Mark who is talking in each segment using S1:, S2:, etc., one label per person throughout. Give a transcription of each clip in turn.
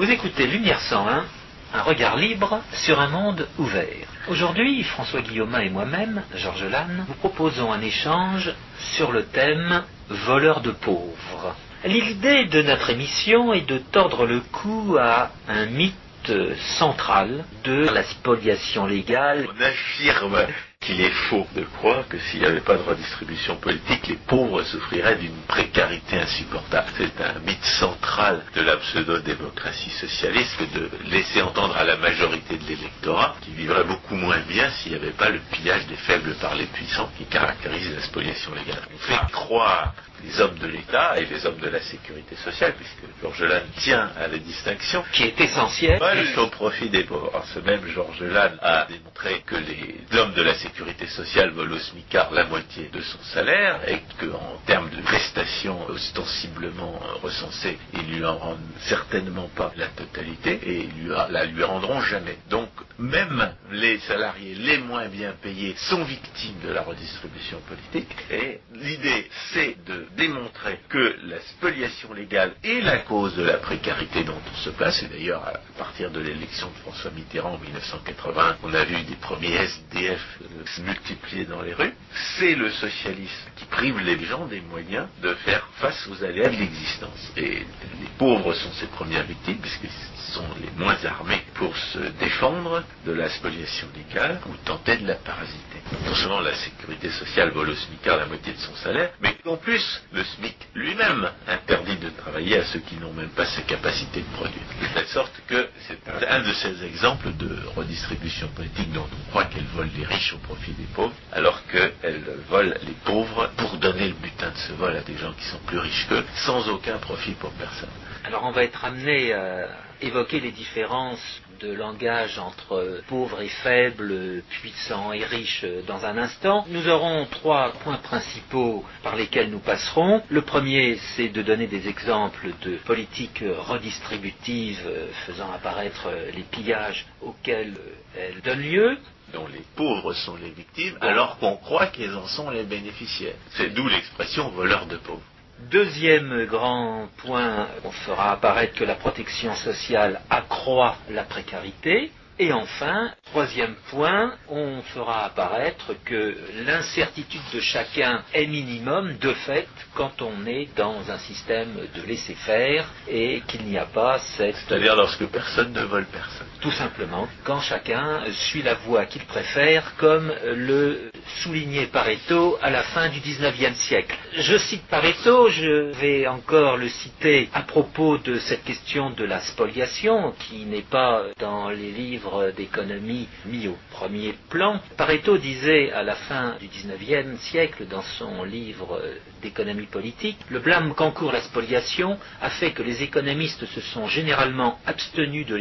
S1: Vous écoutez Lumière 101, un regard libre sur un monde ouvert. Aujourd'hui, François Guillaumin et moi-même, Georges Lannes, vous proposons un échange sur le thème voleur de pauvres. L'idée de notre émission est de tordre le cou à un mythe central de la spoliation légale.
S2: On affirme qu'il est faux de croire que s'il n'y avait pas de redistribution politique, les pauvres souffriraient d'une précarité insupportable. C'est un mythe central de la pseudo-démocratie socialiste de laisser entendre à la majorité de l'électorat qui vivrait beaucoup moins bien s'il n'y avait pas le pillage des faibles par les puissants qui caractérise la spoliation légale. On fait croire les hommes de l'État et les hommes de la sécurité sociale, puisque Georges Lannes tient à la distinction,
S1: qui est essentielle,
S2: au profit des pauvres. Alors, ce même Georges Lannes a démontré que les hommes de la sécurité sociale volent au SMICAR la moitié de son salaire et qu'en termes de prestations ostensiblement recensées, ils lui en rendent certainement pas la totalité et ils lui, la lui rendront jamais. Donc, même les salariés les moins bien payés sont victimes de la redistribution politique et l'idée c'est de démontrer que la spoliation légale est la cause de la précarité dont on se place. Et d'ailleurs, à partir de l'élection de François Mitterrand en 1980, on a vu des premiers SDF se multiplier dans les rues. C'est le socialisme qui prive les gens des moyens de faire face aux aléas de l'existence. Et les pauvres sont ses premières victimes, puisqu'ils sont les moins armés pour se défendre de la spoliation légale ou tenter de la parasiter. Non seulement la sécurité sociale vole au SMICard la moitié de son salaire, mais en plus, le SMIC lui-même interdit de travailler à ceux qui n'ont même pas sa capacité de produire. De telle sorte que c'est un de ces exemples de redistribution politique dont on croit qu'elle vole les riches au profit des pauvres, alors qu'elle vole les pauvres pour donner le butin de ce vol à des gens qui sont plus riches qu'eux, sans aucun profit pour personne.
S1: Alors on va être amené à évoquer les différences de langage entre pauvres et faibles, puissants et riches dans un instant. Nous aurons trois points principaux par lesquels nous passerons. Le premier, c'est de donner des exemples de politiques redistributives faisant apparaître les pillages auxquels elles donnent lieu
S2: dont les pauvres sont les victimes, alors qu'on croit qu'ils en sont les bénéficiaires. C'est d'où l'expression voleur de pauvres.
S1: Deuxième grand point, on fera apparaître que la protection sociale accroît la précarité. Et enfin, troisième point, on fera apparaître que l'incertitude de chacun est minimum de fait quand on est dans un système de laisser-faire et qu'il n'y a pas cette...
S2: C'est-à-dire lorsque personne ne vole personne.
S1: Tout simplement, quand chacun suit la voie qu'il préfère, comme le soulignait Pareto à la fin du XIXe siècle. Je cite Pareto, je vais encore le citer à propos de cette question de la spoliation, qui n'est pas dans les livres d'économie mis au premier plan. Pareto disait à la fin du XIXe siècle, dans son livre d'économie politique, le blâme qu'encourt la spoliation a fait que les économistes se sont généralement abstenus de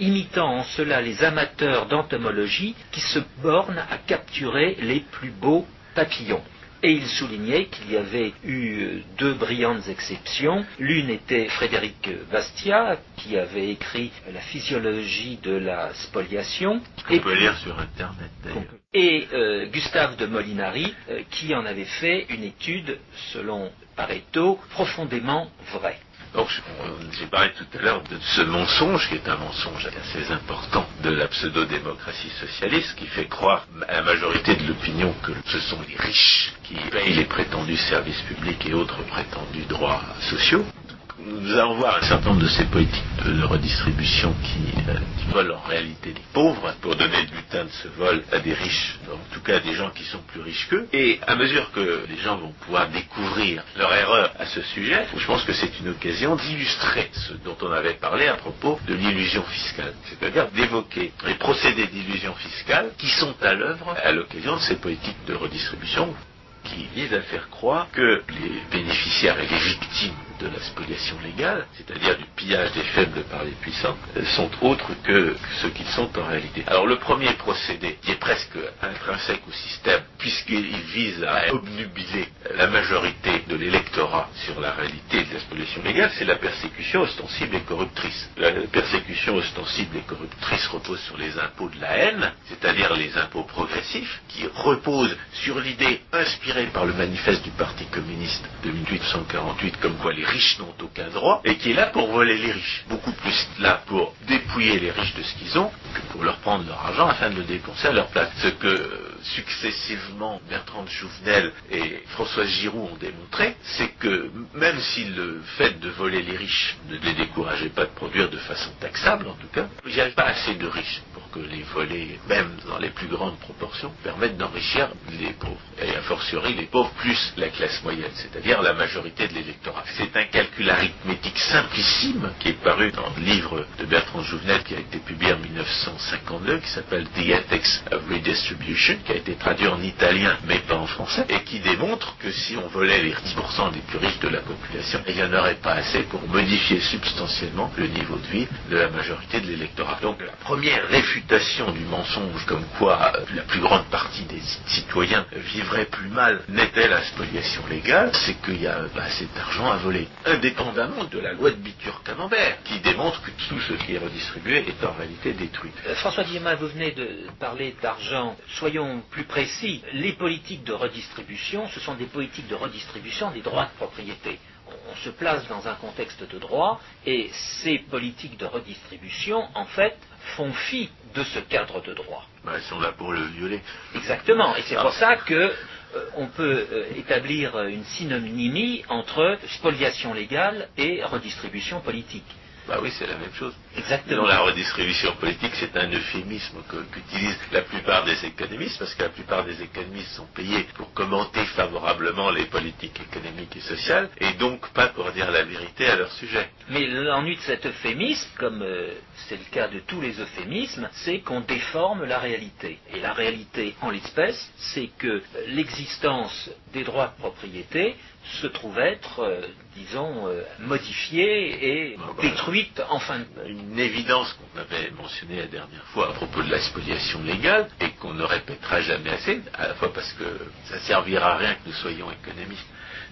S1: imitant en cela les amateurs d'entomologie qui se bornent à capturer les plus beaux papillons. Et il soulignait qu'il y avait eu deux brillantes exceptions. L'une était Frédéric Bastiat, qui avait écrit La physiologie de la spoliation.
S2: On peut lire sur Internet d'ailleurs.
S1: Et euh, Gustave de Molinari, euh, qui en avait fait une étude, selon Pareto, profondément vraie.
S2: Donc, j'ai parlé tout à l'heure de ce mensonge, qui est un mensonge assez important de la pseudo-démocratie socialiste, qui fait croire à la majorité de l'opinion que ce sont les riches qui payent les prétendus services publics et autres prétendus droits sociaux nous allons voir un certain nombre de ces politiques de, redistribution qui, euh, qui, volent en réalité les pauvres pour donner le butin de ce vol à des riches, en tout cas à des gens qui sont plus riches qu'eux. Et à mesure que les gens vont pouvoir découvrir leur erreur à ce sujet, je pense que c'est une occasion d'illustrer ce dont on avait parlé à propos de l'illusion fiscale, c'est-à-dire d'évoquer les procédés d'illusion fiscale qui sont à l'œuvre à l'occasion de ces politiques de redistribution qui visent à faire croire que les bénéficiaires et les victimes de la spoliation légale, c'est-à-dire du pillage des faibles par les puissants, sont autres que ceux qu'ils sont en réalité. Alors le premier procédé, qui est presque intrinsèque au système, puisqu'il vise à obnubiler la majorité de l'électorat sur la réalité de la spoliation légale, c'est la persécution ostensible et corruptrice. La persécution ostensible et corruptrice repose sur les impôts de la haine, c'est-à-dire les impôts progressifs, qui reposent sur l'idée inspirée par le manifeste du Parti communiste de 1848, comme quoi les les riches n'ont aucun droit, et qui est là pour voler les riches. Beaucoup plus là pour dépouiller les riches de ce qu'ils ont que pour leur prendre leur argent afin de dépenser à leur place. Ce que euh, successivement Bertrand de Jouvenel et Françoise Giroud ont démontré, c'est que même si le fait de voler les riches ne les décourageait pas de produire de façon taxable, en tout cas, il n'y avait pas assez de riches que les volets, même dans les plus grandes proportions, permettent d'enrichir les pauvres. Et a fortiori les pauvres plus la classe moyenne, c'est-à-dire la majorité de l'électorat. C'est un calcul arithmétique simplissime qui est paru dans le livre de Bertrand Jouvenel qui a été publié en 1952, qui s'appelle The Ethics of Redistribution, qui a été traduit en italien mais pas en français, et qui démontre que si on volait les 10% des plus riches de la population, il n'y en aurait pas assez pour modifier substantiellement le niveau de vie de la majorité de l'électorat. Donc la première réfutation du mensonge comme quoi la plus grande partie des citoyens vivraient plus mal n'est-elle la spoliation légale, c'est qu'il y a assez d'argent à voler, indépendamment de la loi de Bitur-Camembert, qui démontre que tout ce qui est redistribué est en réalité détruit.
S1: Euh, François Guillemin, vous venez de parler d'argent. Soyons plus précis. Les politiques de redistribution, ce sont des politiques de redistribution des droits de propriété. On se place dans un contexte de droit et ces politiques de redistribution, en fait, font fi de ce cadre de droit.
S2: Ben, elles sont là pour le violer.
S1: Exactement. Et c'est pour
S2: Ah.
S1: ça que euh, on peut euh, établir euh, une synonymie entre spoliation légale et redistribution politique.
S2: Bah oui, c'est la même chose.
S1: Exactement.
S2: Dans la redistribution politique, c'est un euphémisme qu'utilisent la plupart des économistes, parce que la plupart des économistes sont payés pour commenter favorablement les politiques économiques et sociales, et donc pas pour dire la vérité à leur sujet.
S1: Mais l'ennui de cet euphémisme, comme euh, c'est le cas de tous les euphémismes, c'est qu'on déforme la réalité. Et la réalité, en l'espèce, c'est que euh, l'existence des droits de propriété se trouve être, euh, disons, modifiée et
S2: Ah bah.
S1: détruite en fin de...
S2: Une évidence qu'on avait mentionnée la dernière fois à propos de la spoliation légale, et qu'on ne répétera jamais assez, à la fois parce que ça servira à rien que nous soyons économistes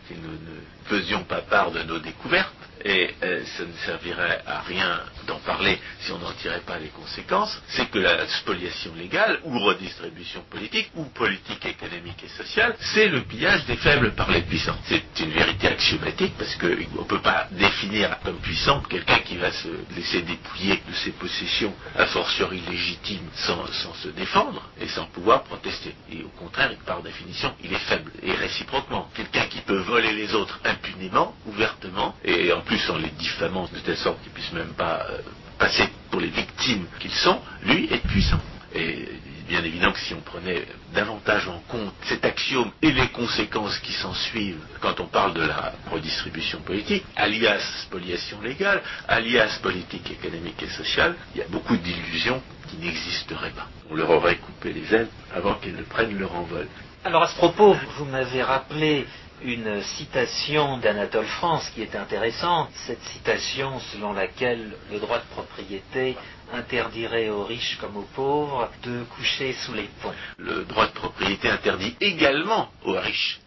S2: si nous ne faisions pas part de nos découvertes, et euh, ça ne servirait à rien d'en parler si on n'en tirait pas les conséquences, c'est que la spoliation légale, ou redistribution politique, ou politique économique et sociale, c'est le pillage des faibles par les puissants. C'est une vérité axiomatique parce qu'on ne peut pas définir comme puissant quelqu'un qui va se laisser dépouiller de ses possessions a fortiori légitimes sans, sans se défendre et sans pouvoir protester. Et au contraire, par définition, il est faible. Et réciproquement, quelqu'un qui peut voler les autres impunément, ouvertement, et en plus en les diffamant de telle sorte qu'ils puissent même pas euh, passer pour les victimes qu'ils sont, lui est puissant. Et bien évidemment que si on prenait davantage en compte cet axiome et les conséquences qui s'en suivent quand on parle de la redistribution politique, alias spoliation légale, alias politique économique et sociale, il y a beaucoup d'illusions qui n'existeraient pas. On leur aurait coupé les ailes avant qu'elles ne prennent leur envol.
S1: Alors à ce propos, vous m'avez rappelé une citation d'Anatole France qui est intéressante, cette citation selon laquelle le droit de propriété interdirait aux riches comme aux pauvres de coucher sous les ponts.
S2: Le droit de propriété interdit également aux riches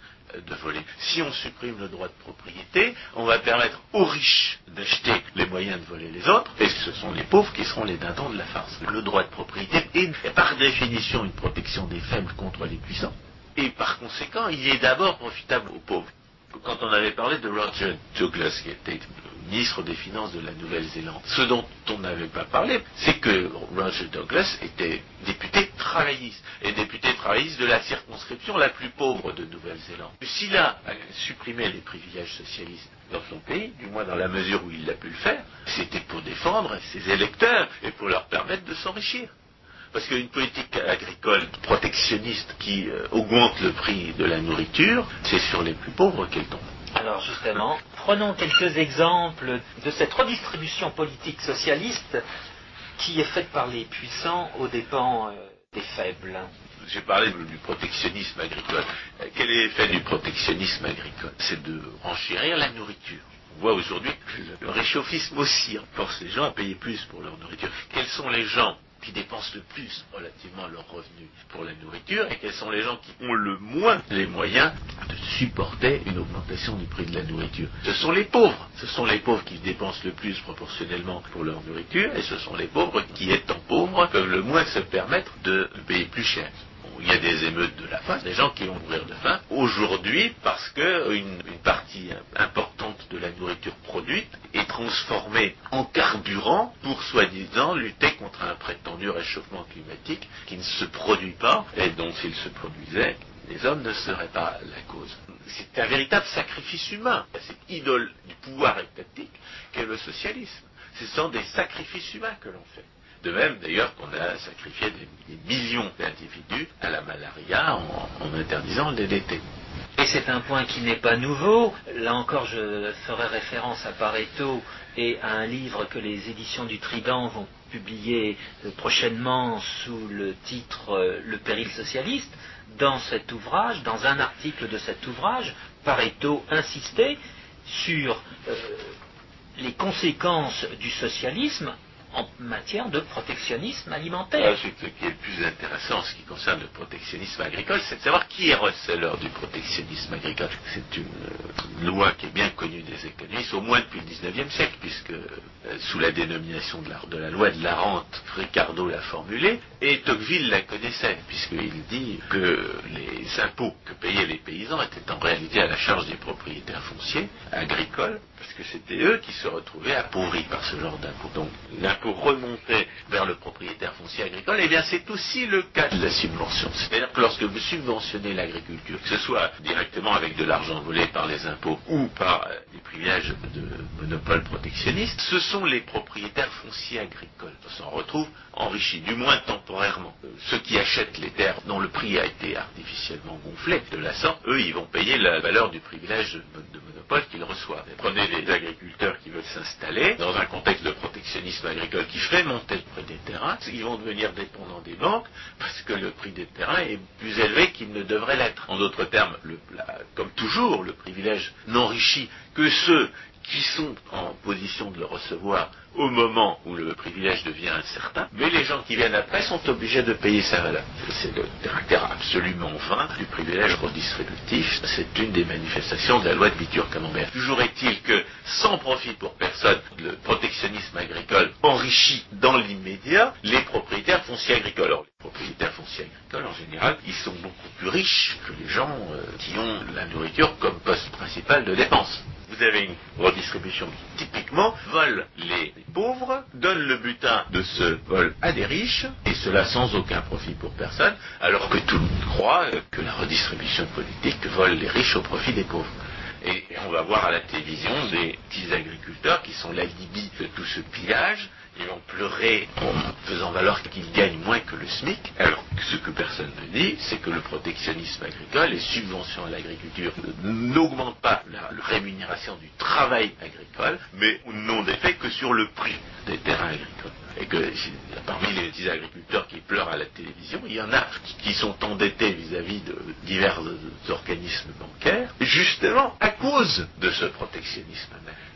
S2: de voler. Si on supprime le droit de propriété, on va permettre aux riches d'acheter les moyens de voler les autres, et ce sont les pauvres qui seront les dindons de la farce. Le droit de propriété est par définition une protection des faibles contre les puissants, et par conséquent, il est d'abord profitable aux pauvres. Quand on avait parlé de Roger Douglas, qui était ministre des Finances de la Nouvelle-Zélande, ce dont on n'avait pas parlé, c'est que Roger Douglas était député travailliste, et député travailliste de la circonscription la plus pauvre de Nouvelle-Zélande. S'il a supprimé les privilèges socialistes dans son pays, du moins dans la mesure où il l'a pu le faire, c'était pour défendre ses électeurs et pour leur permettre de s'enrichir. Parce qu'une politique agricole protectionniste qui euh, augmente le prix de la nourriture, c'est sur les plus pauvres qu'elle tombe.
S1: Alors justement, prenons quelques exemples de cette redistribution politique socialiste qui est faite par les puissants aux dépens euh, des faibles.
S2: J'ai parlé du protectionnisme agricole. Euh, Quel est l'effet du protectionnisme agricole? C'est de renchérir la nourriture. On voit aujourd'hui que le réchauffisme aussi force les gens à payer plus pour leur nourriture. Quels sont les gens qui dépensent le plus relativement leurs revenus pour la nourriture et quels sont les gens qui ont le moins les moyens de supporter une augmentation du prix de la nourriture. Ce sont les pauvres. Ce sont les pauvres qui dépensent le plus proportionnellement pour leur nourriture et ce sont les pauvres qui, étant pauvres, peuvent le moins se permettre de payer plus cher. Il y a des émeutes de la faim, des gens qui vont mourir de faim aujourd'hui parce que une, partie importante de la nourriture produite est transformée en carburant pour soi-disant lutter contre un prétendu réchauffement climatique qui ne se produit pas et dont s'il se produisait, les hommes ne seraient pas la cause. C'est un véritable sacrifice humain, cette idole du pouvoir étatique qu'est le socialisme. Ce sont des sacrifices humains que l'on fait. De même, d'ailleurs, qu'on a sacrifié des, millions d'individus à la malaria en, interdisant le DDT.
S1: Et c'est un point qui n'est pas nouveau. Là encore, je ferai référence à Pareto et à un livre que les éditions du Trident vont publier euh, prochainement sous le titre euh, Le péril socialiste. Dans cet ouvrage, dans un article de cet ouvrage, Pareto insistait sur euh, les conséquences du socialisme en matière de protectionnisme alimentaire.
S2: Ah, ce qui est le plus intéressant en ce qui concerne le protectionnisme agricole, c'est de savoir qui est receleur du protectionnisme agricole. C'est une euh, loi qui est bien connue des économistes, au moins depuis le 19e siècle, puisque euh, sous la dénomination de la, loi de la rente, Ricardo l'a formulée, et Tocqueville la connaissait, puisqu'il dit que les impôts que payaient les paysans étaient en réalité à la charge des propriétaires fonciers agricoles, parce que c'était eux qui se retrouvaient appauvris par ce genre d'impôts. Donc l'impôt remontait vers le propriétaire foncier agricole, et eh bien c'est aussi le cas de la subvention. C'est-à-dire que lorsque vous subventionnez l'agriculture, que ce soit directement avec de l'argent volé par les impôts ou par euh, des privilèges de monopole protectionniste, ce sont les propriétaires fonciers agricoles qui s'en retrouvent enrichis, du moins temporairement. Euh, ceux qui achètent les terres dont le prix a été artificiellement gonflé de la sorte, eux, ils vont payer la valeur du privilège de monopole qu'ils reçoivent. Prenez les agriculteurs qui veulent s'installer dans un contexte de protectionnisme agricole qui ferait monter le prix des terrains, ils vont devenir dépendants des banques parce que le prix des terrains est plus élevé qu'il ne devrait l'être. En d'autres termes, comme toujours, le privilège n'enrichit que ceux qui sont en position de le recevoir au moment où le privilège devient incertain, mais les gens qui viennent après sont obligés de payer sa valeur. C'est le caractère absolument vain du privilège redistributif. C'est une des manifestations de la loi de Bitur-Camembert. Toujours est-il que, sans profit pour personne, le protectionnisme agricole enrichit dans l'immédiat les propriétaires fonciers agricoles. Alors, les propriétaires fonciers agricoles, en général, ils sont beaucoup plus riches que les gens euh, qui ont la nourriture comme poste principal de dépense vous avez une redistribution qui typiquement vole les pauvres, donne le butin de ce vol à des riches, et cela sans aucun profit pour personne, alors que tout le monde croit que la redistribution politique vole les riches au profit des pauvres. Et on va voir à la télévision des petits agriculteurs qui sont l'alibi de tout ce pillage, ils vont pleurer en faisant valoir qu'ils gagnent moins que le SMIC, alors ce que personne ne dit, c'est que le protectionnisme agricole, les subventions à l'agriculture n'augmentent pas la rémunération du travail agricole, mais n'ont d'effet que sur le prix des terrains agricoles. Et que parmi les petits agriculteurs qui pleurent à la télévision, il y en a qui sont endettés vis-à-vis de divers organismes bancaires, justement à cause de ce protectionnisme.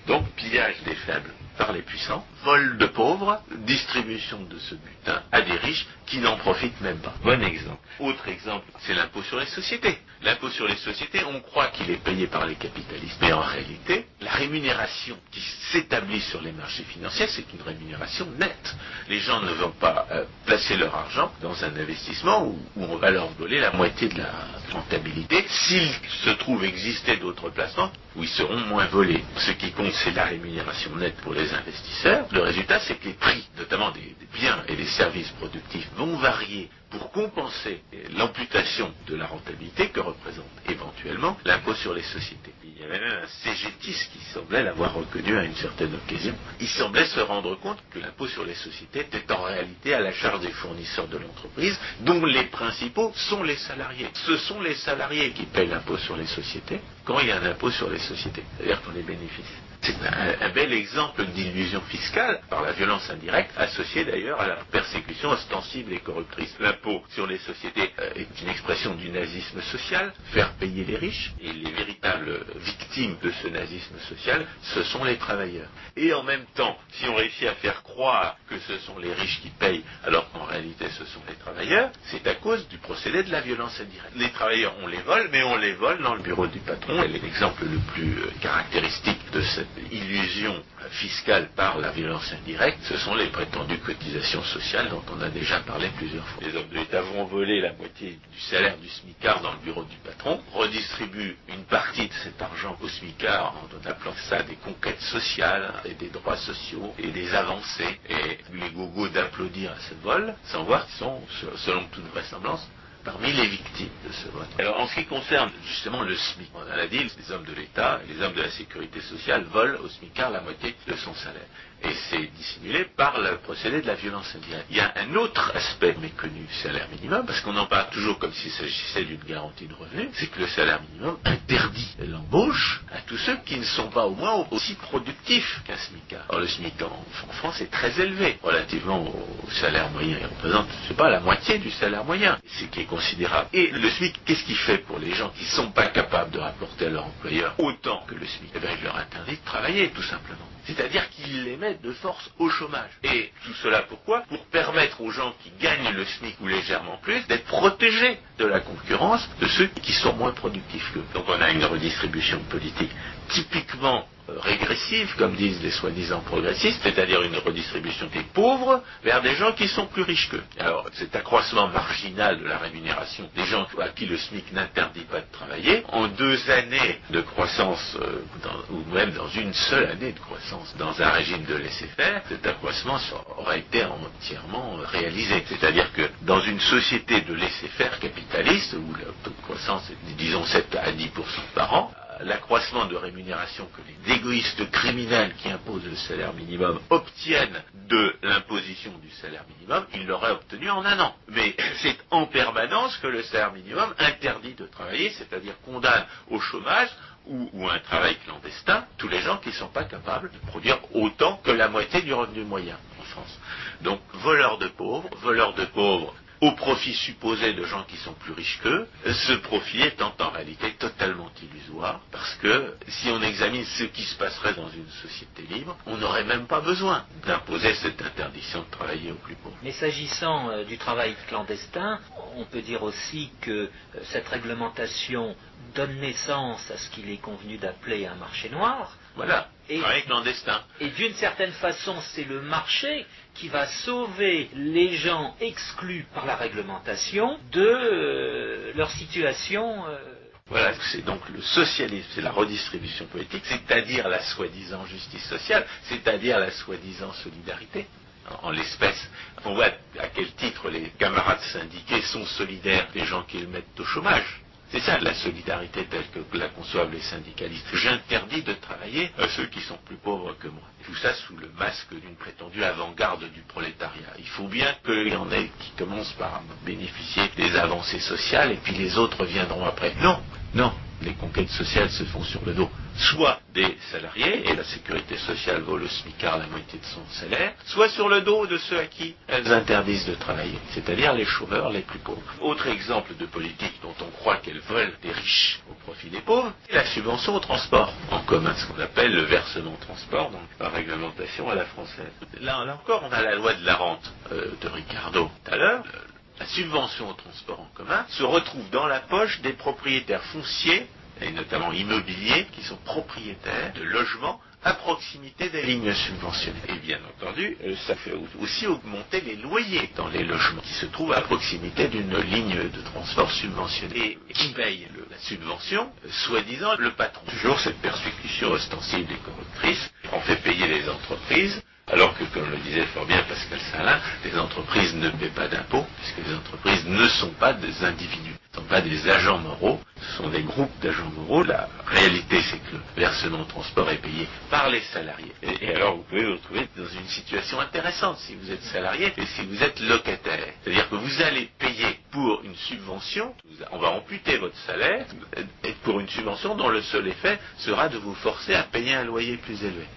S2: Donc pillage des faibles par les puissants, vol de pauvres, distribution de ce butin à des riches qui n'en profitent même pas. Bon exemple. Autre exemple, c'est l'impôt sur les sociétés. L'impôt sur les sociétés, on croit qu'il est payé par les capitalistes, mais en réalité, la rémunération qui s'établit sur les marchés financiers, c'est une rémunération nette. Les gens ne vont pas euh, placer leur argent dans un investissement où, où, on va leur voler la moitié de la rentabilité. S'il se trouve exister d'autres placements, où ils seront moins volés. Ce qui compte, c'est la rémunération nette pour les investisseurs. Le résultat, c'est que les prix, notamment des, biens et des services productifs, vont varier pour compenser l'amputation de la rentabilité que représente éventuellement l'impôt sur les sociétés. Il y avait même un CGTIS qui semblait l'avoir reconnu à une certaine occasion. Il semblait se rendre compte que l'impôt sur les sociétés était en réalité à la charge des fournisseurs de l'entreprise, dont les principaux sont les salariés. Ce sont les salariés qui payent l'impôt sur les sociétés quand il y a un impôt sur les sociétés, c'est-à-dire pour les bénéfices. C'est un, bel exemple d'illusion fiscale par la violence indirecte, associée d'ailleurs à la persécution ostensible et corruptrice. L'impôt sur les sociétés euh, est une expression du nazisme social, faire payer les riches, et les véritables victimes de ce nazisme social, ce sont les travailleurs. Et en même temps, si on réussit à faire croire que ce sont les riches qui payent, alors qu'en réalité ce sont les travailleurs, c'est à cause du procédé de la violence indirecte. Les travailleurs, on les vole, mais on les vole dans le bureau du patron, et l'exemple le plus euh, caractéristique de cette illusion fiscale par la violence indirecte, ce sont les prétendues cotisations sociales dont on a déjà parlé plusieurs fois. Les hommes de l'État vont voler la moitié du salaire du SMICAR dans le bureau du patron, redistribuent une partie de cet argent au SMICAR en appelant ça des conquêtes sociales et des droits sociaux et des avancées et les gogos d'applaudir à ce vol sans voir qu'ils sont, selon toute vraisemblance, parmi les victimes de ce vote. En ce qui concerne justement le SMIC, on a dit, les hommes de l'État et les hommes de la sécurité sociale volent au SMICAR la moitié de son salaire. Et c'est dissimulé par le procédé de la violence indirecte. Il y a un autre aspect méconnu du salaire minimum, parce qu'on en parle toujours comme s'il s'agissait d'une garantie de revenu, c'est que le salaire minimum interdit l'embauche à tous ceux qui ne sont pas au moins aussi productifs qu'un SMICAR. Or le SMIC en, France est très élevé relativement au salaire moyen. Il représente, je sais pas, la moitié du salaire moyen, ce qui est considérable. Et le SMIC, qu'est-ce qu'il fait pour les gens qui ne sont pas capables de rapporter à leur employeur autant que le SMIC? Eh bien, il leur interdit de travailler, tout simplement. C'est-à-dire qu'il les met de force au chômage. Et tout cela pourquoi? Pour permettre aux gens qui gagnent le SMIC ou légèrement plus d'être protégés de la concurrence de ceux qui sont moins productifs qu'eux. Donc on a une redistribution politique typiquement régressive, comme disent les soi-disant progressistes, c'est-à-dire une redistribution des pauvres vers des gens qui sont plus riches qu'eux. Alors cet accroissement marginal de la rémunération des gens à qui le SMIC n'interdit pas de travailler, en deux années de croissance, euh, ou même dans une seule année de croissance, dans un régime de laisser-faire, cet accroissement aurait été entièrement réalisé. C'est-à-dire que dans une société de laisser-faire capitaliste, où le taux de croissance est, disons, 7 à 10% par an, l'accroissement de rémunération que les égoïstes criminels qui imposent le salaire minimum obtiennent de l'imposition du salaire minimum, ils l'auraient obtenu en un an. Mais c'est en permanence que le salaire minimum interdit de travailler, c'est-à-dire condamne au chômage ou, ou, un travail clandestin tous les gens qui ne sont pas capables de produire autant que la moitié du revenu moyen en France. Donc voleurs de pauvres, voleurs de pauvres au profit supposé de gens qui sont plus riches qu'eux, ce profit étant en réalité totalement illusoire, parce que si on examine ce qui se passerait dans une société libre, on n'aurait même pas besoin d'imposer cette interdiction de travailler aux plus pauvres.
S1: Mais s'agissant euh, du travail clandestin, on peut dire aussi que euh, cette réglementation donne naissance à ce qu'il est convenu d'appeler un marché noir.
S2: Voilà, et, travail clandestin.
S1: Et d'une certaine façon, c'est le marché qui va sauver les gens exclus par la réglementation de euh, leur situation. Euh,
S2: voilà, c'est donc le socialisme, c'est la redistribution politique, c'est-à-dire la soi-disant justice sociale, c'est-à-dire la soi-disant solidarité. En, l'espèce, on voit à quel titre les camarades syndiqués sont solidaires des gens qu'ils mettent au chômage. C'est ça la solidarité telle que la conçoivent les syndicalistes. J'interdis de travailler à ceux qui sont plus pauvres que moi. Tout ça sous le masque d'une prétendue avant-garde du prolétariat. Il faut bien qu'il y en ait qui commencent par bénéficier des avancées sociales et puis les autres viendront après. Non, non, les conquêtes sociales se font sur le dos soit des salariés, et la sécurité sociale vaut le SMICAR la moitié de son salaire, soit sur le dos de ceux à qui elles interdisent de travailler, c'est-à-dire les chômeurs les plus pauvres. Autre exemple de politique dont on croit qu'elles veulent des riches au profit des pauvres, c'est la subvention au transport en commun, ce qu'on appelle le versement transport, donc la réglementation à la française. Là, encore, on a la loi de la rente euh, de Ricardo tout à l'heure la subvention au transport en commun se retrouve dans la poche des propriétaires fonciers et notamment immobiliers, qui sont propriétaires de logements à proximité des lignes subventionnées. Et bien entendu, euh, ça fait aussi augmenter les loyers dans les logements qui se trouvent à proximité d'une ligne de transport subventionnée. Et qui paye la subvention euh, Soi-disant le patron. Toujours cette persécution ostensible et corruptrice. On fait payer les entreprises alors que, comme le disait fort bien Pascal Salin, les entreprises ne paient pas d'impôts, puisque les entreprises ne sont pas des individus, ne sont pas des agents moraux, ce sont des groupes d'agents moraux. La réalité, c'est que le versement de transport est payé par les salariés. Et, alors, vous pouvez vous retrouver dans une situation intéressante si vous êtes salarié et si vous êtes locataire. C'est-à-dire que vous allez payer pour une subvention, on va amputer votre salaire, pour une subvention dont le seul effet sera de vous forcer à payer un loyer plus élevé.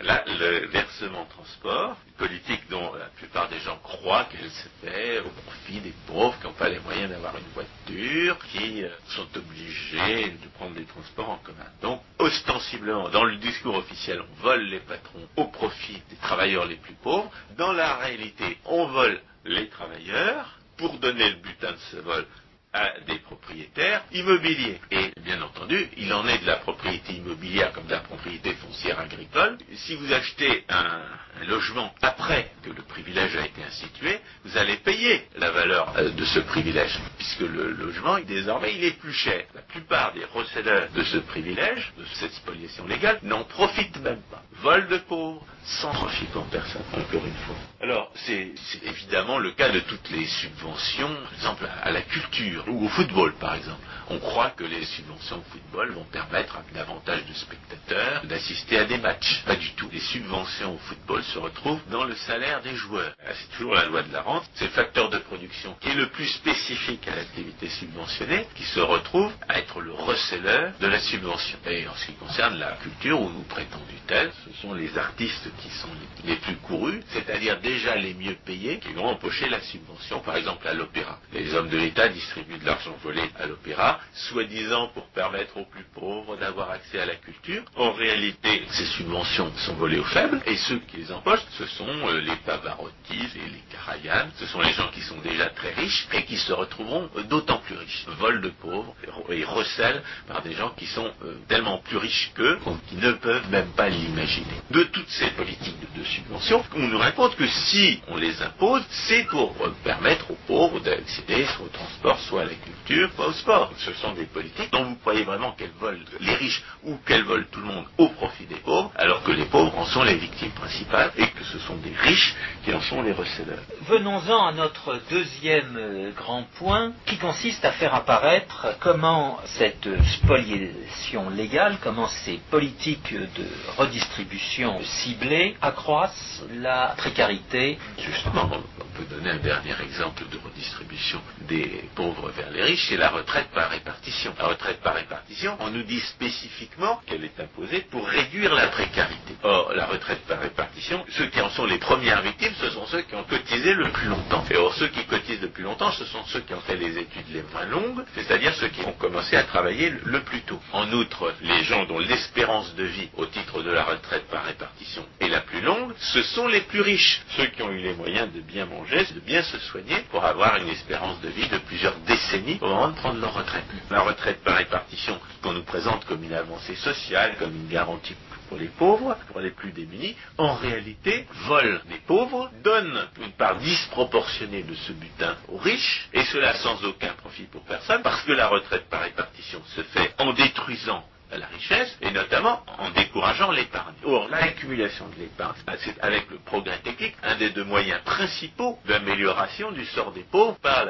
S2: Là, le versement transport, une politique dont la plupart des gens croient qu'elle se fait au profit des pauvres qui n'ont pas les moyens d'avoir une voiture, qui euh, sont obligés de prendre des transports en commun. Donc, ostensiblement, dans le discours officiel, on vole les patrons au profit des travailleurs les plus pauvres. Dans la réalité, on vole les travailleurs pour donner le butin de ce vol à des propriétaires immobiliers. Et bien entendu, il en est de la propriété immobilière comme de la propriété foncière agricole. Si vous achetez un, logement après que le privilège a été institué, vous allez payer la valeur euh, de ce privilège, puisque le logement, désormais, il est plus cher. La plupart des receveurs de ce privilège, de cette spoliation légale, n'en profitent même pas. Vol de pauvres, sans profit pour personne, encore une fois. Alors, c'est évidemment le cas de toutes les subventions, par exemple à la culture ou au football, par exemple. On croit que les subventions au football vont permettre à davantage de spectateurs d'assister à des matchs. Pas du tout. Les subventions au football se retrouvent dans le salaire des joueurs. Ah, c'est toujours la loi de la rente. C'est le facteur de production qui est le plus spécifique à l'activité subventionnée qui se retrouve à être le receleur de la subvention. Et en ce qui concerne la culture ou prétendu tel, ce sont les artistes qui sont les plus courus, c'est-à-dire déjà les mieux payés, qui vont empocher la subvention, par exemple à l'opéra. Les hommes de l'État distribuent de l'argent volé à l'opéra, soi-disant pour permettre aux plus pauvres d'avoir accès à la culture. En réalité, ces subventions sont volées aux faibles, et ceux qui les empochent, ce sont euh, les Pavarotti et les Karajan, ce sont les gens qui sont déjà très riches et qui se retrouveront euh, d'autant plus riches. Vol de pauvres et recèlent par des gens qui sont euh, tellement plus riches qu'eux, qui ne peuvent même pas l'imaginer. De toutes ces politiques de, subvention, on nous raconte que si on les impose, c'est pour permettre aux pauvres d'accéder soit au transport, soit à la culture, soit au sport. Ce sont des politiques dont vous croyez vraiment qu'elles volent les riches ou qu'elles volent tout le monde au profit des pauvres, alors que les pauvres en sont les victimes principales et que ce sont des riches qui en sont les receveurs.
S1: Venons-en à notre deuxième euh, grand point qui consiste à faire apparaître comment cette spoliation légale, comment ces politiques de redistribution ciblée accroissent la précarité.
S2: Justement, on peut donner un dernier exemple de redistribution des pauvres vers les riches, c'est la retraite par répartition. La retraite par répartition, on nous dit spécifiquement qu'elle est imposée pour réduire la précarité. Or, la retraite par répartition, ceux qui en sont les premières victimes, ce sont ceux qui ont cotisé le plus longtemps. Et or, ceux qui cotisent le plus longtemps, ce sont ceux qui ont fait les études les moins longues, c'est-à-dire ceux qui ont commencé à travailler le plus tôt. En outre, les gens dont l'espérance de vie au titre de la retraite par répartition est la plus longue, ce sont les plus riches, ceux qui ont eu les moyens de bien manger, de bien se soigner pour avoir une espérance de vie de plusieurs décennies de prendre leur retraite. La retraite par répartition qu'on nous présente comme une avancée sociale, comme une garantie pour les pauvres, pour les plus démunis, en réalité, vole des pauvres, donne une part disproportionnée de ce butin aux riches, et cela sans aucun profit pour personne, parce que la retraite par répartition se fait en détruisant la richesse, et notamment en décourageant l'épargne. Or, l'accumulation de l'épargne, c'est avec le progrès technique un des deux moyens principaux d'amélioration du sort des pauvres par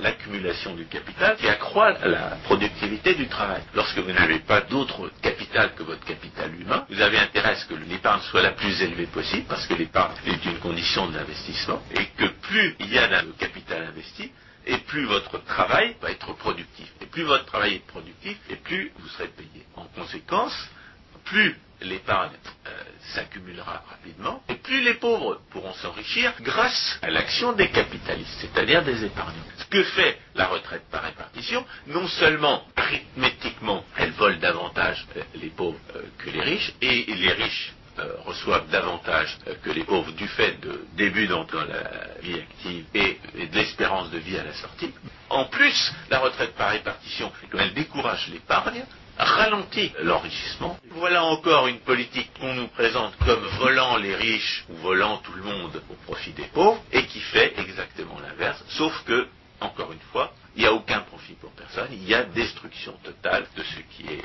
S2: l'accumulation du capital qui accroît la productivité du travail. Lorsque vous n'avez pas d'autre capital que votre capital humain, vous avez intérêt à ce que l'épargne soit la plus élevée possible, parce que l'épargne est une condition de l'investissement, et que plus il y a de capital investi, et plus votre travail va être productif. Et plus votre travail est productif, et plus vous serez payé. En conséquence, plus l'épargne euh, s'accumulera rapidement, et plus les pauvres pourront s'enrichir grâce à l'action des capitalistes, c'est-à-dire des épargnants. Ce que fait la retraite par répartition, non seulement arithmétiquement, elle vole davantage euh, les pauvres euh, que les riches, et les riches reçoivent davantage euh, que les pauvres du fait de début dans la vie active et, de l'espérance de vie à la sortie. En plus, la retraite par répartition, elle décourage l'épargne, ralentit l'enrichissement. Voilà encore une politique qu'on nous présente comme volant les riches ou volant tout le monde au profit des pauvres et qui fait exactement l'inverse, sauf que, encore une fois, il n'y a aucun profit pour personne, il y a destruction totale de ce qui est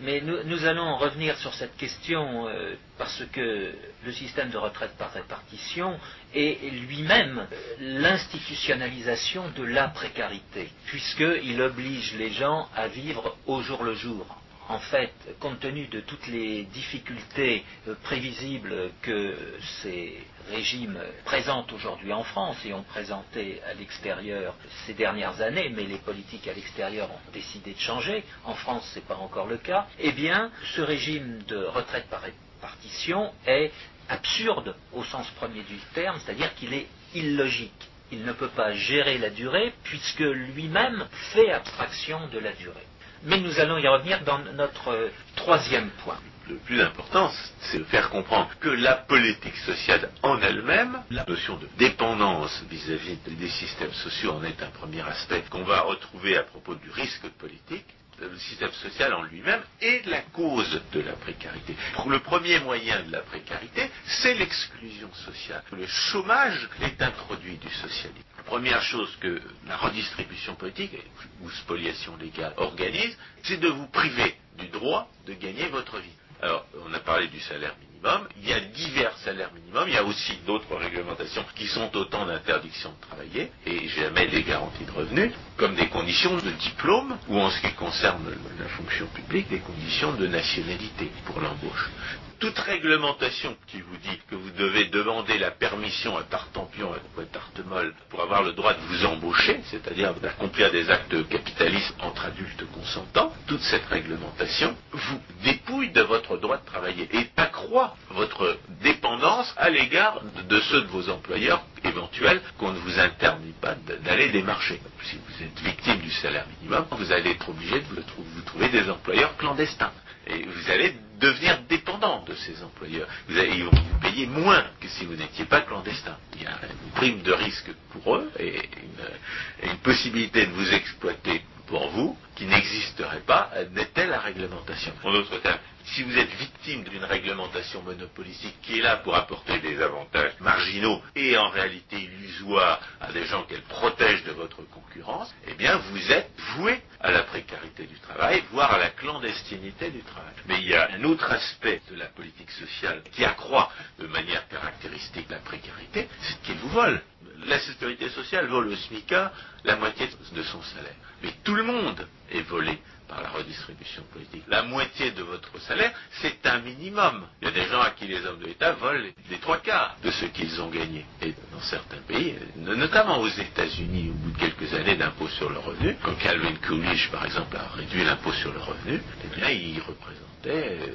S1: Mais nous, allons revenir sur cette question euh, parce que le système de retraite par répartition est lui-même l'institutionnalisation de la précarité, puisqu'il oblige les gens à vivre au jour le jour en fait, compte tenu de toutes les difficultés euh, prévisibles que ces régimes présentent aujourd'hui en France et ont présenté à l'extérieur ces dernières années, mais les politiques à l'extérieur ont décidé de changer, en France ce n'est pas encore le cas, eh bien ce régime de retraite par répartition est absurde au sens premier du terme, c'est-à-dire qu'il est illogique. Il ne peut pas gérer la durée puisque lui-même fait abstraction de la durée. Mais nous allons y revenir dans notre troisième point.
S2: le plus important, c'est de faire comprendre que la politique sociale en elle-même, la notion de dépendance vis-à-vis des systèmes sociaux en est un premier aspect qu'on va retrouver à propos du risque politique, le système social en lui-même est la cause de la précarité. Le premier moyen de la précarité, c'est l'exclusion sociale. Le chômage est introduit du socialisme. La première chose que la redistribution politique ou spoliation légale organise, c'est de vous priver du droit de gagner votre vie. Alors, on a parlé du salaire minimum, il y a divers salaires minimums, il y a aussi d'autres réglementations qui sont autant d'interdictions de travailler, et jamais des garanties de revenus, comme des conditions de diplôme, ou en ce qui concerne la fonction publique, des conditions de nationalité pour l'embauche toute réglementation qui vous dit que vous devez demander la permission à Tartampion et à Tartemol pour avoir le droit de vous embaucher, c'est-à-dire d'accomplir des actes capitalistes entre adultes consentants, toute cette réglementation vous dépouille de votre droit de travailler et accroît votre dépendance à l'égard de ceux de vos employeurs éventuels qu'on ne vous interdit pas d'aller démarcher. Si vous êtes victime du salaire minimum, vous allez être obligé de vous trouver des employeurs clandestins. Et vous allez devenir dépendant de ces employeurs. Vous allez, ils vous payer moins que si vous n'étiez pas clandestin. Il y a une prime de risque pour eux et une, une possibilité de vous exploiter pour vous qui n'existerait pas n'était la réglementation? En d'autres termes, si vous êtes victime d'une réglementation monopolistique qui est là pour apporter des avantages marginaux et en réalité illusoires à des gens qu'elle protège de votre concurrence, eh bien vous êtes voué à la précarité du travail, voire à la clandestinité du travail. Mais il y a un autre aspect de la politique sociale qui accroît de manière caractéristique la précarité, c'est qu'il vous vole. La sécurité sociale vole au SMICA la moitié de son salaire. Mais tout le monde est volé par la redistribution politique. La moitié de votre salaire, c'est un minimum. Il y a des gens à qui les hommes de l'État volent les trois quarts de ce qu'ils ont gagné. Et dans certains pays, notamment aux États-Unis, au bout de quelques années d'impôt sur le revenu, quand Calvin Coolidge, par exemple, a réduit l'impôt sur le revenu, eh bien, il représentait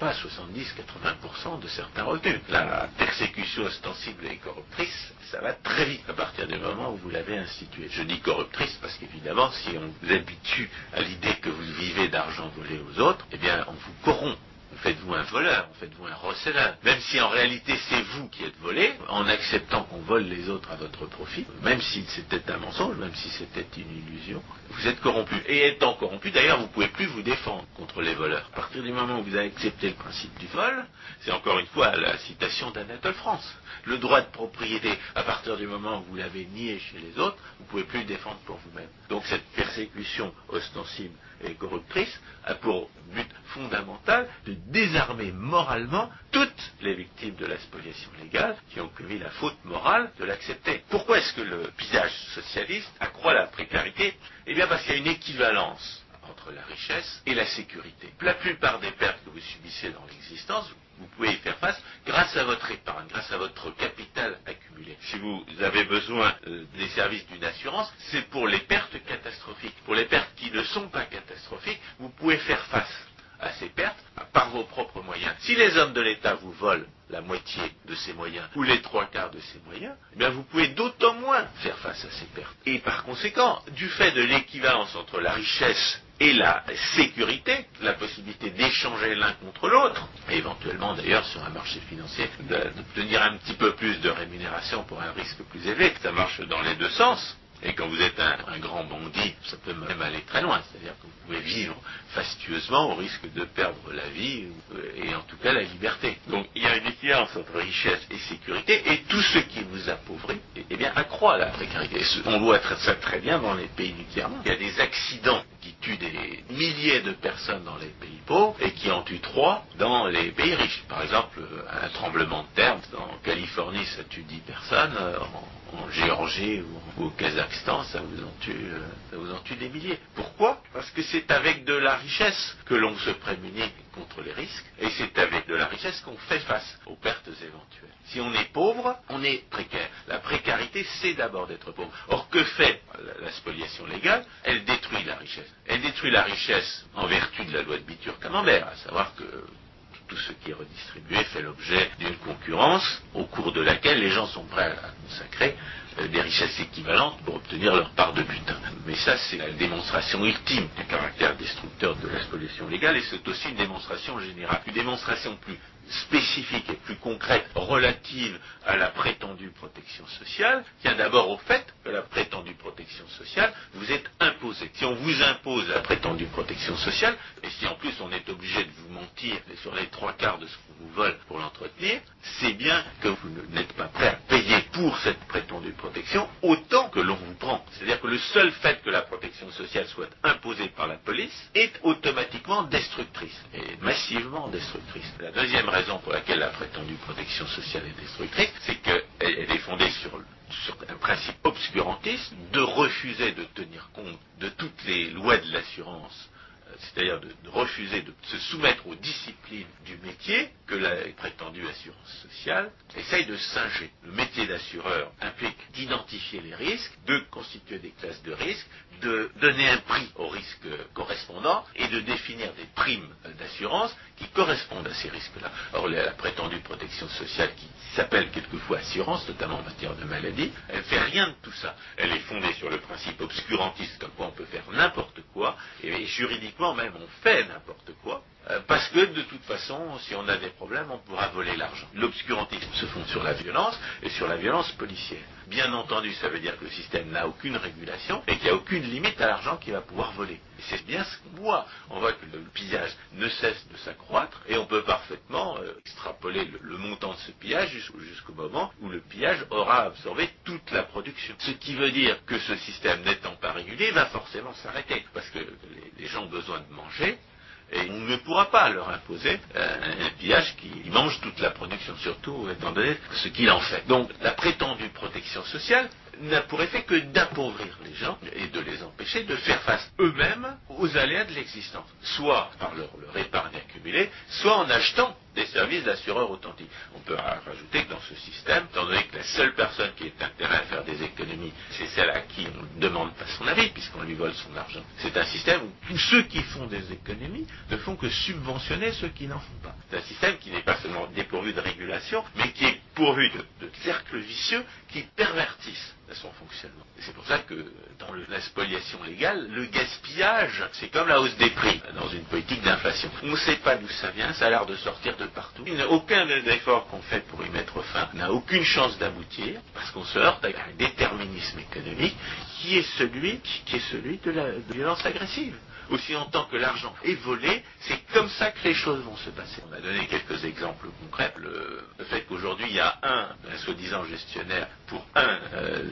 S2: pas 70-80% de certains revenus. La persécution ostensible et corruptrice, ça va très vite à partir du moment où vous l'avez instituée. Je dis corruptrice parce qu'évidemment, si on vous habitue à l'idée que vous vivez d'argent volé aux autres, eh bien, on vous corrompt faites-vous un voleur, faites-vous un receleur. Même si en réalité c'est vous qui êtes volé, en acceptant qu'on vole les autres à votre profit, même si c'était un mensonge, même si c'était une illusion, vous êtes corrompu. Et étant corrompu, d'ailleurs, vous ne pouvez plus vous défendre contre les voleurs. À partir du moment où vous avez accepté le principe du vol, c'est encore une fois la citation d'Anatole France. Le droit de propriété, à partir du moment où vous l'avez nié chez les autres, vous ne pouvez plus le défendre pour vous-même. Donc cette persécution ostensible et corruptrice a pour but fondamental de désarmer moralement toutes les victimes de la spoliation légale qui ont commis la faute morale de l'accepter. Pourquoi est-ce que le visage socialiste accroît la précarité? Eh bien parce qu'il y a une équivalence la richesse et la sécurité. La plupart des pertes que vous subissez dans l'existence, vous pouvez y faire face grâce à votre épargne, grâce à votre capital accumulé. Si vous avez besoin euh, des services d'une assurance, c'est pour les pertes catastrophiques. Pour les pertes qui ne sont pas catastrophiques, vous pouvez faire face à ces pertes par vos propres moyens. Si les hommes de l'État vous volent la moitié de ces moyens ou les trois quarts de ces moyens, eh bien vous pouvez d'autant moins faire face à ces pertes. Et par conséquent, du fait de l'équivalence entre la richesse et la sécurité, la possibilité d'échanger l'un contre l'autre, et éventuellement d'ailleurs sur un marché financier d'obtenir un petit peu plus de rémunération pour un risque plus élevé, ça marche dans les deux sens. Et quand vous êtes un, grand bandit, ça peut même aller très loin. C'est-à-dire que vous pouvez vivre fastueusement au risque de perdre la vie et en tout cas la liberté. Donc il y a une équivalence entre richesse et sécurité et tout ce qui vous appauvrit, eh bien, accroît la précarité. On voit ça très bien dans les pays du tiers-monde. Il y a des accidents qui tuent des milliers de personnes dans les pays pauvres et qui en tuent trois dans les pays riches. Par exemple, un tremblement de terre en Californie, ça tue 10 personnes. En en Géorgie ou, au Kazakhstan, ça vous, en tue, euh, ça vous en tue des milliers. Pourquoi? Parce que c'est avec de la richesse que l'on se prémunit contre les risques, et c'est avec de la richesse qu'on fait face aux pertes éventuelles. Si on est pauvre, on est précaire. La précarité, c'est d'abord d'être pauvre. Or, que fait la, spoliation légale? Elle détruit la richesse. Elle détruit la richesse en vertu de la loi de Bitur-Camembert, à savoir que tout ce qui est redistribué fait l'objet d'une concurrence au cours de laquelle les gens sont prêts à consacrer euh, des richesses équivalentes pour obtenir leur part de butin. Mais ça, c'est la démonstration ultime du caractère destructeur de la spoliation légale et c'est aussi une démonstration générale, une démonstration plus spécifique et plus concrète relative à la prétendue protection sociale tient d'abord au fait que la prétendue protection sociale vous est imposée. Si on vous impose la prétendue protection sociale, et si en plus on est obligé de vous mentir sur les trois quarts de ce qu'on vous vole pour l'entretenir, c'est bien que vous n'êtes pas prêt à payer pour cette prétendue protection autant que l'on vous prend. C'est-à-dire que le seul fait que la protection sociale soit imposée par la police est automatiquement destructrice, et massivement destructrice. La deuxième pour laquelle la prétendue protection sociale est destructrice, c'est qu'elle est fondée sur un principe obscurantiste de refuser de tenir compte de toutes les lois de l'assurance c'est-à-dire de, refuser de se soumettre aux disciplines du métier que la prétendue assurance sociale essaye de singer. Le métier d'assureur implique d'identifier les risques, de constituer des classes de risques, de donner un prix aux risques correspondants et de définir des primes d'assurance qui correspondent à ces risques-là. Or, la prétendue protection sociale qui s'appelle quelquefois assurance, notamment en matière de maladie, elle ne fait rien de tout ça. Elle est fondée sur le principe obscurantiste comme quoi on peut faire n'importe quoi, et juridiquement même on fait n'importe quoi, euh, parce que de toute façon, si on a des problèmes, on pourra voler l'argent. L'obscurantisme se fonde sur la violence et sur la violence policière. Bien entendu, ça veut dire que le système n'a aucune régulation et qu'il n'y a aucune limite à l'argent qu'il va pouvoir voler. C'est bien ce qu'on voit. On voit que le pillage ne cesse de s'accroître et on peut parfaitement euh, extrapoler le, montant de ce pillage jusqu'au moment où le pillage aura absorbé toute la production. Ce qui veut dire que ce système n'étant pas régulier va forcément s'arrêter parce que les gens ont besoin de manger et on ne pourra pas leur imposer euh, un pillage qui mange toute la production, surtout étant donné ce qu'il en fait. Donc la prétendue protection sociale n'a pour effet que d'appauvrir les gens et de les empêcher de faire face eux-mêmes aux aléas de l'existence, soit par leur, leur, épargne accumulée, soit en achetant des services d'assureurs authentiques. On peut rajouter que dans ce système, étant donné que la seule personne qui ait intérêt à faire des économies, c'est celle à qui on ne demande pas son avis, puisqu'on lui vole son argent. C'est un système où tous ceux qui font des économies ne font que subventionner ceux qui n'en font pas. C'est un système qui n'est pas seulement dépourvu de régulation, mais qui est pourvu de, cercles vicieux qui pervertissent son fonctionnement. C'est pour ça que dans la spoliation légale, le gaspillage, c'est comme la hausse des prix dans une politique d'inflation. On ne sait pas d'où ça vient, ça a l'air de sortir de partout. Il n'y a aucun des efforts qu'on fait pour y mettre fin n'a aucune chance d'aboutir parce qu'on se heurte à un déterminisme économique qui est celui, de la violence agressive aussi longtemps que l'argent est volé, c'est comme ça que les choses vont se passer. On a donné quelques exemples concrets. Le, fait qu'aujourd'hui il y a un, soi-disant gestionnaire pour un euh,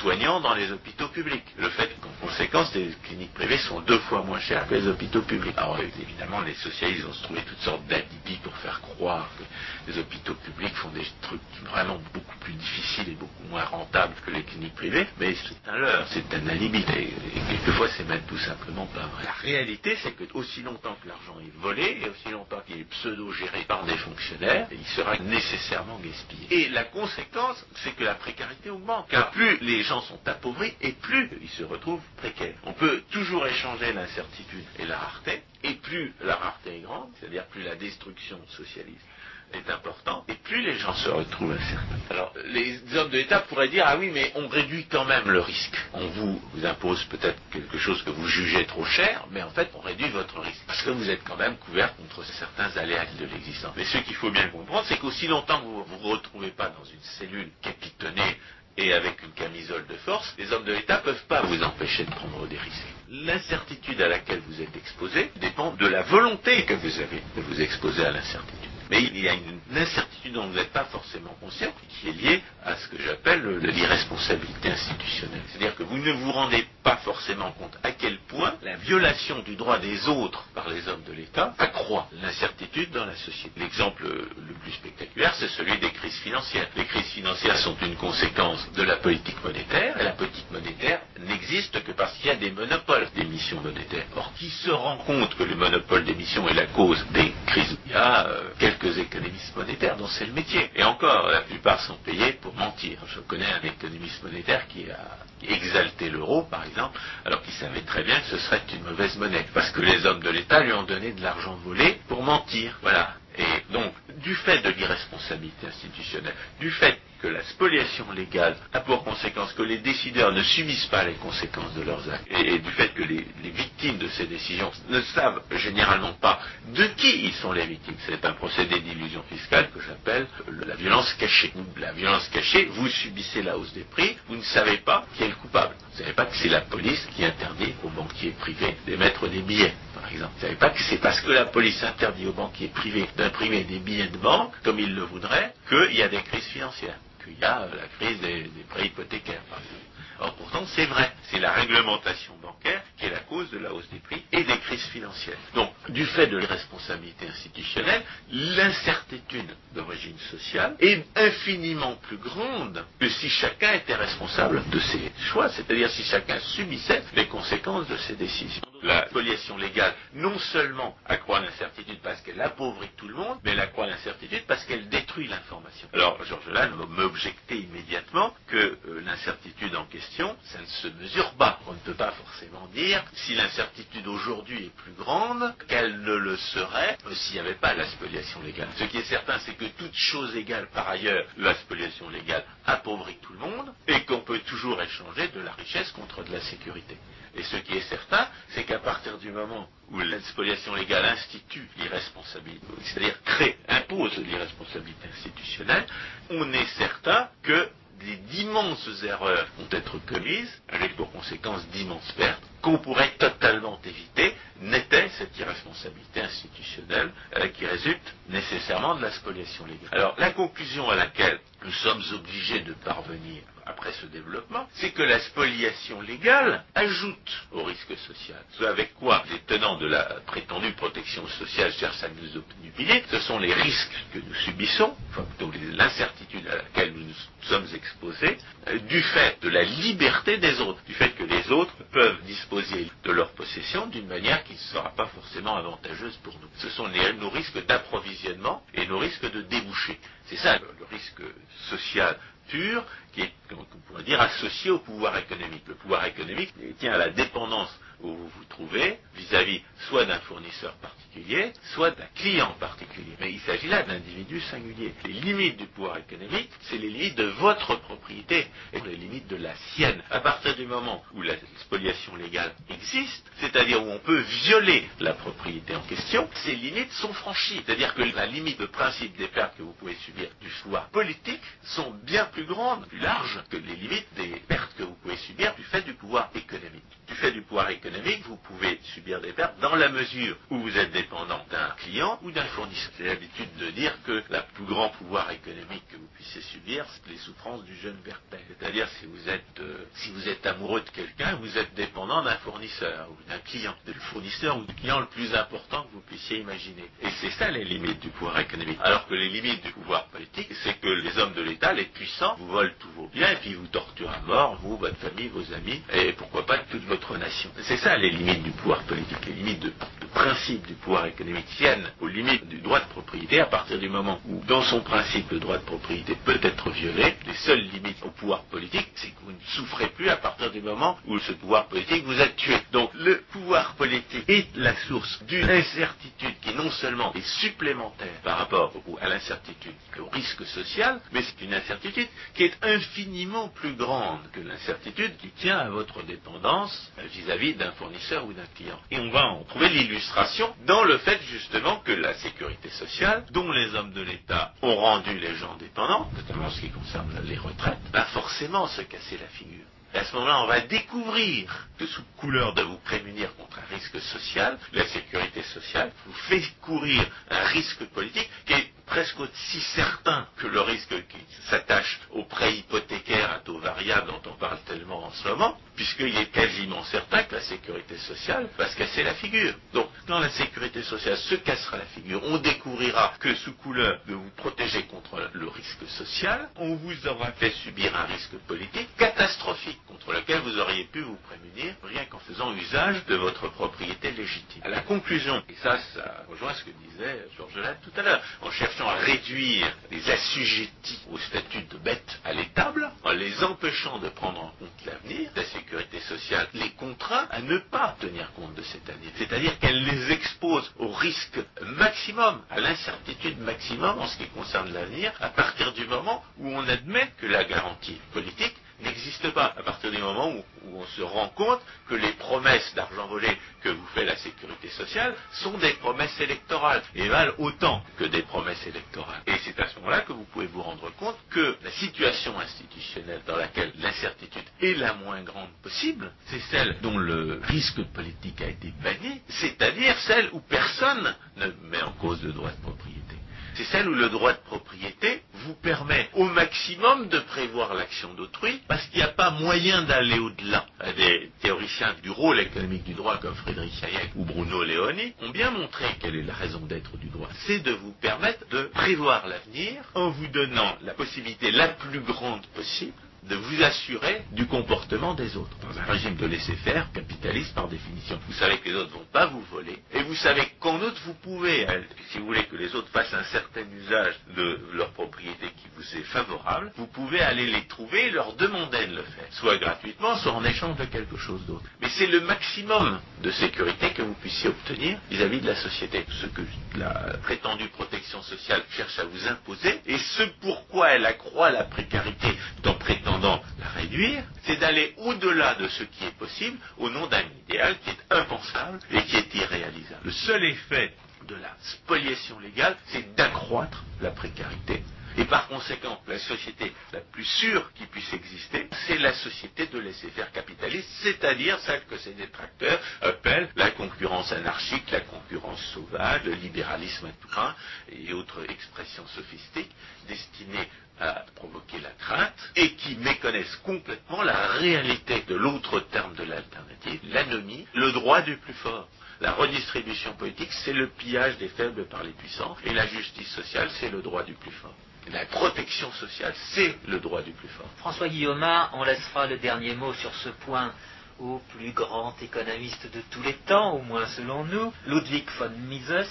S2: soignant dans les hôpitaux publics. Le fait qu'en conséquence les cliniques privées sont deux fois moins chères que les hôpitaux publics. Alors évidemment les socialistes vont se trouver toutes sortes d'alibis pour faire croire que les hôpitaux publics font des trucs vraiment beaucoup plus difficiles et beaucoup moins rentables que les cliniques privées, mais c'est un leurre, c'est un alibi. Et, et quelquefois c'est même tout simplement pas vrai. La réalité c'est que aussi longtemps que l'argent est volé et aussi longtemps qu'il est pseudo-géré par des fonctionnaires, il sera nécessairement gaspillé. Et la conséquence, c'est que la précarité augmente. Car plus les gens sont appauvris et plus ils se retrouvent précaires. On peut toujours échanger l'incertitude et la rareté, et plus la rareté est grande, c'est-à-dire plus la destruction socialiste est important, et plus les gens se retrouvent incertains. Alors, les hommes de l'État pourraient dire, ah oui, mais on réduit quand même le risque. On vous, impose peut-être quelque chose que vous jugez trop cher, mais en fait, on réduit votre risque. Parce que vous êtes quand même couvert contre certains aléas de l'existence. Mais ce qu'il faut bien comprendre, c'est qu'aussi longtemps que vous ne vous retrouvez pas dans une cellule capitonnée et avec une camisole de force, les hommes de l'État ne peuvent pas vous empêcher de prendre des risques. L'incertitude à laquelle vous êtes exposé dépend de la volonté que vous avez de vous exposer à l'incertitude. Mais il y a une incertitude dont vous n'êtes pas forcément conscient, qui est liée à ce que j'appelle l'irresponsabilité institutionnelle. C'est-à-dire que vous ne vous rendez pas forcément compte à quel point la violation du droit des autres par les hommes de l'État accroît l'incertitude dans la société. L'exemple le plus spectaculaire, c'est celui des crises financières. Les crises financières sont une conséquence de la politique monétaire, et la politique monétaire n'existe que parce qu'il y a des monopoles d'émissions monétaires. Or, qui se rend compte que le monopole d'émissions est la cause des crises? Il y a euh, quelques économistes monétaires dont c'est le métier. Et encore, la plupart sont payés pour mentir. Je connais un économiste monétaire qui a exalté l'euro, par exemple, alors qu'il savait très bien que ce serait une mauvaise monnaie. Parce que les hommes de l'État lui ont donné de l'argent volé pour mentir. Voilà. Et donc, du fait de l'irresponsabilité institutionnelle, du fait que la spoliation légale a pour conséquence que les décideurs ne subissent pas les conséquences de leurs actes, et, du fait que les, les, victimes de ces décisions ne savent généralement pas de qui ils sont les victimes. C'est un procédé d'illusion fiscale que j'appelle la violence cachée. La violence cachée, vous subissez la hausse des prix, vous ne savez pas qui est le coupable. Vous ne savez pas que c'est la police qui interdit aux banquiers privés d'émettre des billets, par exemple. Vous ne savez pas que c'est parce que la police interdit aux banquiers privés d'imprimer des billets de banque, comme ils le voudraient, qu'il y a des crises financières qu'il y a la crise des, prêts hypothécaires. Or, pourtant, c'est vrai. C'est la réglementation bancaire qui est la cause de la hausse des prix et des crises financières. Donc, du fait de l'irresponsabilité institutionnelle, l'incertitude d'origine sociale est infiniment plus grande que si chacun était responsable de ses choix, c'est-à-dire si chacun subissait les conséquences de ses décisions. La spoliation légale, non seulement accroît l'incertitude parce qu'elle appauvrit tout le monde, mais elle accroît l'incertitude parce qu'elle détruit l'information. Alors, Georges Lannes m'objectait immédiatement que euh, l'incertitude en question, ça ne se mesure pas. On ne peut pas forcément dire si l'incertitude aujourd'hui est plus grande qu'elle ne le serait euh, s'il n'y avait pas la spoliation légale. Ce qui est certain, c'est que toute chose égale par ailleurs, la spoliation légale appauvrit tout le monde et qu'on peut toujours échanger de la richesse contre de la sécurité. Et ce qui est certain, c'est qu'à partir du moment où la spoliation légale institue l'irresponsabilité, c'est-à-dire crée, impose l'irresponsabilité institutionnelle, on est certain que d'immenses erreurs vont être commises, avec pour conséquence d'immenses pertes, qu'on pourrait totalement éviter, n'était cette irresponsabilité institutionnelle euh, qui résulte nécessairement de la spoliation légale. Alors, la conclusion à laquelle nous sommes obligés de parvenir après ce développement, c'est que la spoliation légale ajoute au risque social. Ce avec quoi les tenants de la prétendue protection sociale cherchent à nous obnubiler, ce sont les risques que nous subissons, enfin plutôt l'incertitude à laquelle nous sommes exposés, euh, du fait de la liberté des autres, du fait que les autres peuvent disposer de leur possession d'une manière qui ne sera pas forcément avantageuse pour nous. Ce sont les, nos risques d'approvisionnement et nos risques de débouché. C'est ça le risque social pur qui est, on pourrait dire, associé au pouvoir économique. Le pouvoir économique tient à la dépendance où vous vous trouvez vis-à-vis soit d'un fournisseur particulier, soit d'un client particulier. Mais il s'agit là d'individus singuliers. Les limites du pouvoir économique, c'est les limites de votre propriété et les limites de la sienne. À partir du moment où la spoliation légale existe, c'est-à-dire où on peut violer la propriété en question, ces limites sont franchies. C'est-à-dire que la limite de principe des pertes que vous pouvez subir du pouvoir politique sont bien plus grandes, plus larges que les limites des pertes que vous pouvez subir du fait du pouvoir économique. Du fait du pouvoir économique, vous pouvez subir des pertes dans la mesure où vous êtes dépendant d'un client ou d'un fournisseur. J'ai l'habitude de dire que le plus grand pouvoir économique que vous puissiez subir, c'est les souffrances du jeune Bertel. C'est-à-dire si vous êtes euh, si vous êtes amoureux de quelqu'un, vous êtes dépendant d'un fournisseur ou d'un client, le fournisseur ou du client le plus important que vous puissiez imaginer. Et c'est ça les limites du pouvoir économique. Alors que les limites du pouvoir politique, c'est que les hommes de l'État, les puissants, vous volent tous vos biens et puis vous torturent à mort, vous, votre famille, vos amis, et pourquoi pas toute votre nation. Ça les limites du pouvoir politique, les limites de, principe du pouvoir économique tiennent aux limites du droit de propriété à partir du moment où, dans son principe, le droit de propriété peut être violé. Les seules limites au pouvoir politique, c'est que vous ne souffrez plus à partir du moment où ce pouvoir politique vous a tué. Donc le pouvoir politique est la source d'une incertitude qui non seulement est supplémentaire par rapport à l'incertitude, au risque social, mais c'est une incertitude qui est infiniment plus grande que l'incertitude qui tient à votre dépendance vis-à-vis d'un fournisseur ou d'un client. Et on va en trouver l'illustration dans le fait justement que la sécurité sociale, dont les hommes de l'État ont rendu les gens dépendants, notamment en ce qui concerne les retraites, va forcément se casser la figure. Et à ce moment-là, on va découvrir que sous couleur de vous prémunir contre un risque social, la sécurité sociale vous fait courir un risque politique qui est presque aussi certain que le risque qui s'attache aux prêts hypothécaires à taux variable dont on parle tellement en ce moment, puisqu'il est quasiment certain que la sécurité sociale va se casser la figure. Quand la sécurité sociale se cassera la figure, on découvrira que sous couleur de vous protéger contre le risque social, on vous aura fait subir un risque politique catastrophique contre lequel vous auriez pu vous prémunir rien qu'en faisant usage de votre propriété légitime. À la conclusion, et ça, ça rejoint ce que disait Georges Latte tout à l'heure, en cherchant à réduire les assujettis au statut de bêtes à l'étable, en les empêchant de prendre en compte l'avenir, la sécurité sociale les contraint à ne pas tenir compte de cet avenir. C'est-à-dire qu'elle les les expose au risque maximum, à l'incertitude maximum en ce qui concerne l'avenir, à partir du moment où on admet que la garantie politique n'existe pas. À partir du moment où, on se rend compte que les promesses d'argent volé que vous fait la sécurité sociale sont des promesses électorales et valent autant que des promesses électorales. Et c'est à ce moment-là que vous pouvez vous rendre compte que la situation institutionnelle dans laquelle l'incertitude est la moins grande possible, c'est celle dont le risque politique a été banni, c'est-à-dire celle où personne ne met en cause le droit de propriété c'est celle où le droit de propriété vous permet au maximum de prévoir l'action d'autrui, parce qu'il n'y a pas moyen d'aller au-delà. Des théoriciens du rôle économique du droit comme Frédéric Hayek ou Bruno Leoni ont bien montré quelle est la raison d'être du droit. C'est de vous permettre de prévoir l'avenir en vous donnant la possibilité la plus grande possible de vous assurer du comportement des autres. Dans un régime de laisser-faire, capitaliste par définition, vous savez que les autres ne vont pas vous voler, et vous savez qu'en outre, vous pouvez, si vous voulez que les autres fassent un certain usage de leur propriété qui vous est favorable, vous pouvez aller les trouver et leur demander de le faire, soit gratuitement, soit en échange de quelque chose d'autre. Mais c'est le maximum de sécurité que vous puissiez obtenir vis-à-vis de la société. Ce que la prétendue protection sociale cherche à vous imposer, et ce pourquoi elle accroît la précarité dans la réduire, c'est d'aller au-delà de ce qui est possible au nom d'un idéal qui est impensable et qui est irréalisable. Le seul effet de la spoliation légale, c'est d'accroître la précarité. Et par conséquent, la société la plus sûre qui puisse exister, c'est la société de laisser-faire capitaliste, c'est-à-dire celle que ses détracteurs appellent la concurrence anarchique, la concurrence sauvage, le libéralisme à tout et autres expressions sophistiques destinées à provoquer la crainte et qui méconnaissent complètement la réalité de l'autre terme de l'alternative, l'anomie, le droit du plus fort. La redistribution politique, c'est le pillage des faibles par les puissants, et la justice sociale, c'est le droit du plus fort. La protection sociale, c'est le droit du plus fort.
S1: François Guillaume, on laissera le dernier mot sur ce point au plus grand économiste de tous les temps, au moins selon nous, Ludwig von Mises,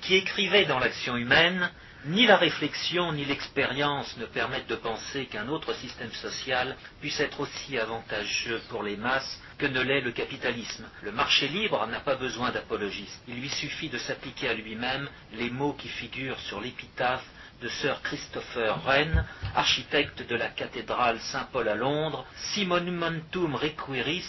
S1: qui écrivait dans l'action humaine ni la réflexion ni l'expérience ne permettent de penser qu'un autre système social puisse être aussi avantageux pour les masses que ne l'est le capitalisme. Le marché libre n'a pas besoin d'apologistes. Il lui suffit de s'appliquer à lui-même les mots qui figurent sur l'épitaphe de Sir Christopher Wren, architecte de la cathédrale Saint-Paul à Londres, Si monumentum requiris,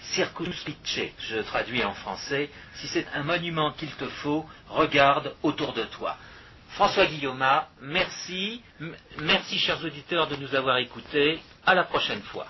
S1: circumspice. Je traduis en français, si c'est un monument qu'il te faut, regarde autour de toi. François Guillaume, merci. Merci, chers auditeurs, de nous avoir écoutés. À la prochaine fois.